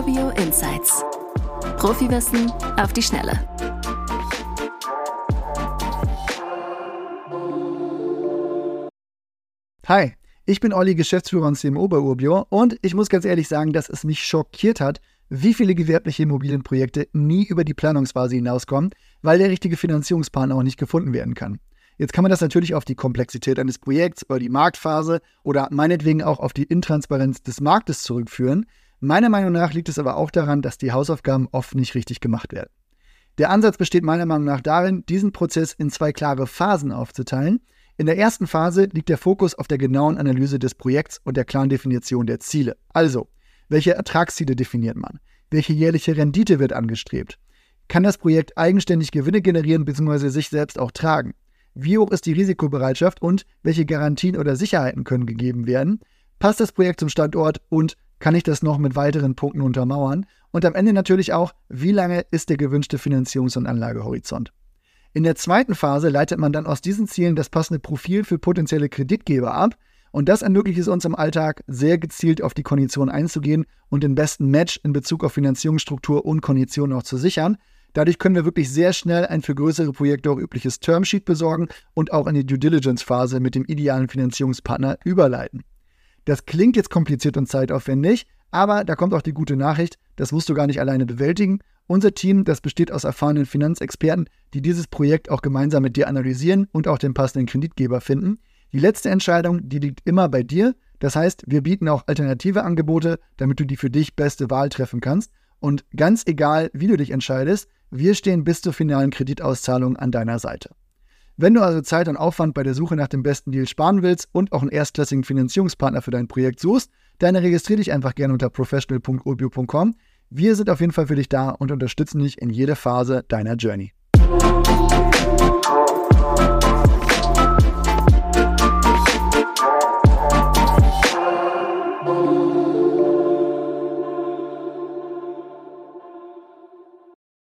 Urbio Insights. Profiwissen auf die Schnelle. Hi, ich bin Olli, Geschäftsführer und CMO bei Urbio und ich muss ganz ehrlich sagen, dass es mich schockiert hat, wie viele gewerbliche Immobilienprojekte nie über die Planungsphase hinauskommen, weil der richtige Finanzierungspartner auch nicht gefunden werden kann. Jetzt kann man das natürlich auf die Komplexität eines Projekts oder die Marktphase oder meinetwegen auch auf die Intransparenz des Marktes zurückführen. Meiner Meinung nach liegt es aber auch daran, dass die Hausaufgaben oft nicht richtig gemacht werden. Der Ansatz besteht meiner Meinung nach darin, diesen Prozess in zwei klare Phasen aufzuteilen. In der ersten Phase liegt der Fokus auf der genauen Analyse des Projekts und der klaren Definition der Ziele. Also, welche Ertragsziele definiert man? Welche jährliche Rendite wird angestrebt? Kann das Projekt eigenständig Gewinne generieren bzw. sich selbst auch tragen? Wie hoch ist die Risikobereitschaft und welche Garantien oder Sicherheiten können gegeben werden? Passt das Projekt zum Standort und kann ich das noch mit weiteren Punkten untermauern? Und am Ende natürlich auch, wie lange ist der gewünschte Finanzierungs- und Anlagehorizont? In der zweiten Phase leitet man dann aus diesen Zielen das passende Profil für potenzielle Kreditgeber ab. Und das ermöglicht es uns im Alltag, sehr gezielt auf die Konditionen einzugehen und den besten Match in Bezug auf Finanzierungsstruktur und Konditionen auch zu sichern, Dadurch können wir wirklich sehr schnell ein für größere Projekte auch übliches Termsheet besorgen und auch in die Due Diligence-Phase mit dem idealen Finanzierungspartner überleiten. Das klingt jetzt kompliziert und zeitaufwendig, aber da kommt auch die gute Nachricht, das musst du gar nicht alleine bewältigen. Unser Team, das besteht aus erfahrenen Finanzexperten, die dieses Projekt auch gemeinsam mit dir analysieren und auch den passenden Kreditgeber finden. Die letzte Entscheidung, die liegt immer bei dir. Das heißt, wir bieten auch alternative Angebote, damit du die für dich beste Wahl treffen kannst. Und ganz egal, wie du dich entscheidest, wir stehen bis zur finalen Kreditauszahlung an deiner Seite. Wenn du also Zeit und Aufwand bei der Suche nach dem besten Deal sparen willst und auch einen erstklassigen Finanzierungspartner für dein Projekt suchst, dann registriere dich einfach gerne unter professional.urbio.com. Wir sind auf jeden Fall für dich da und unterstützen dich in jeder Phase deiner Journey.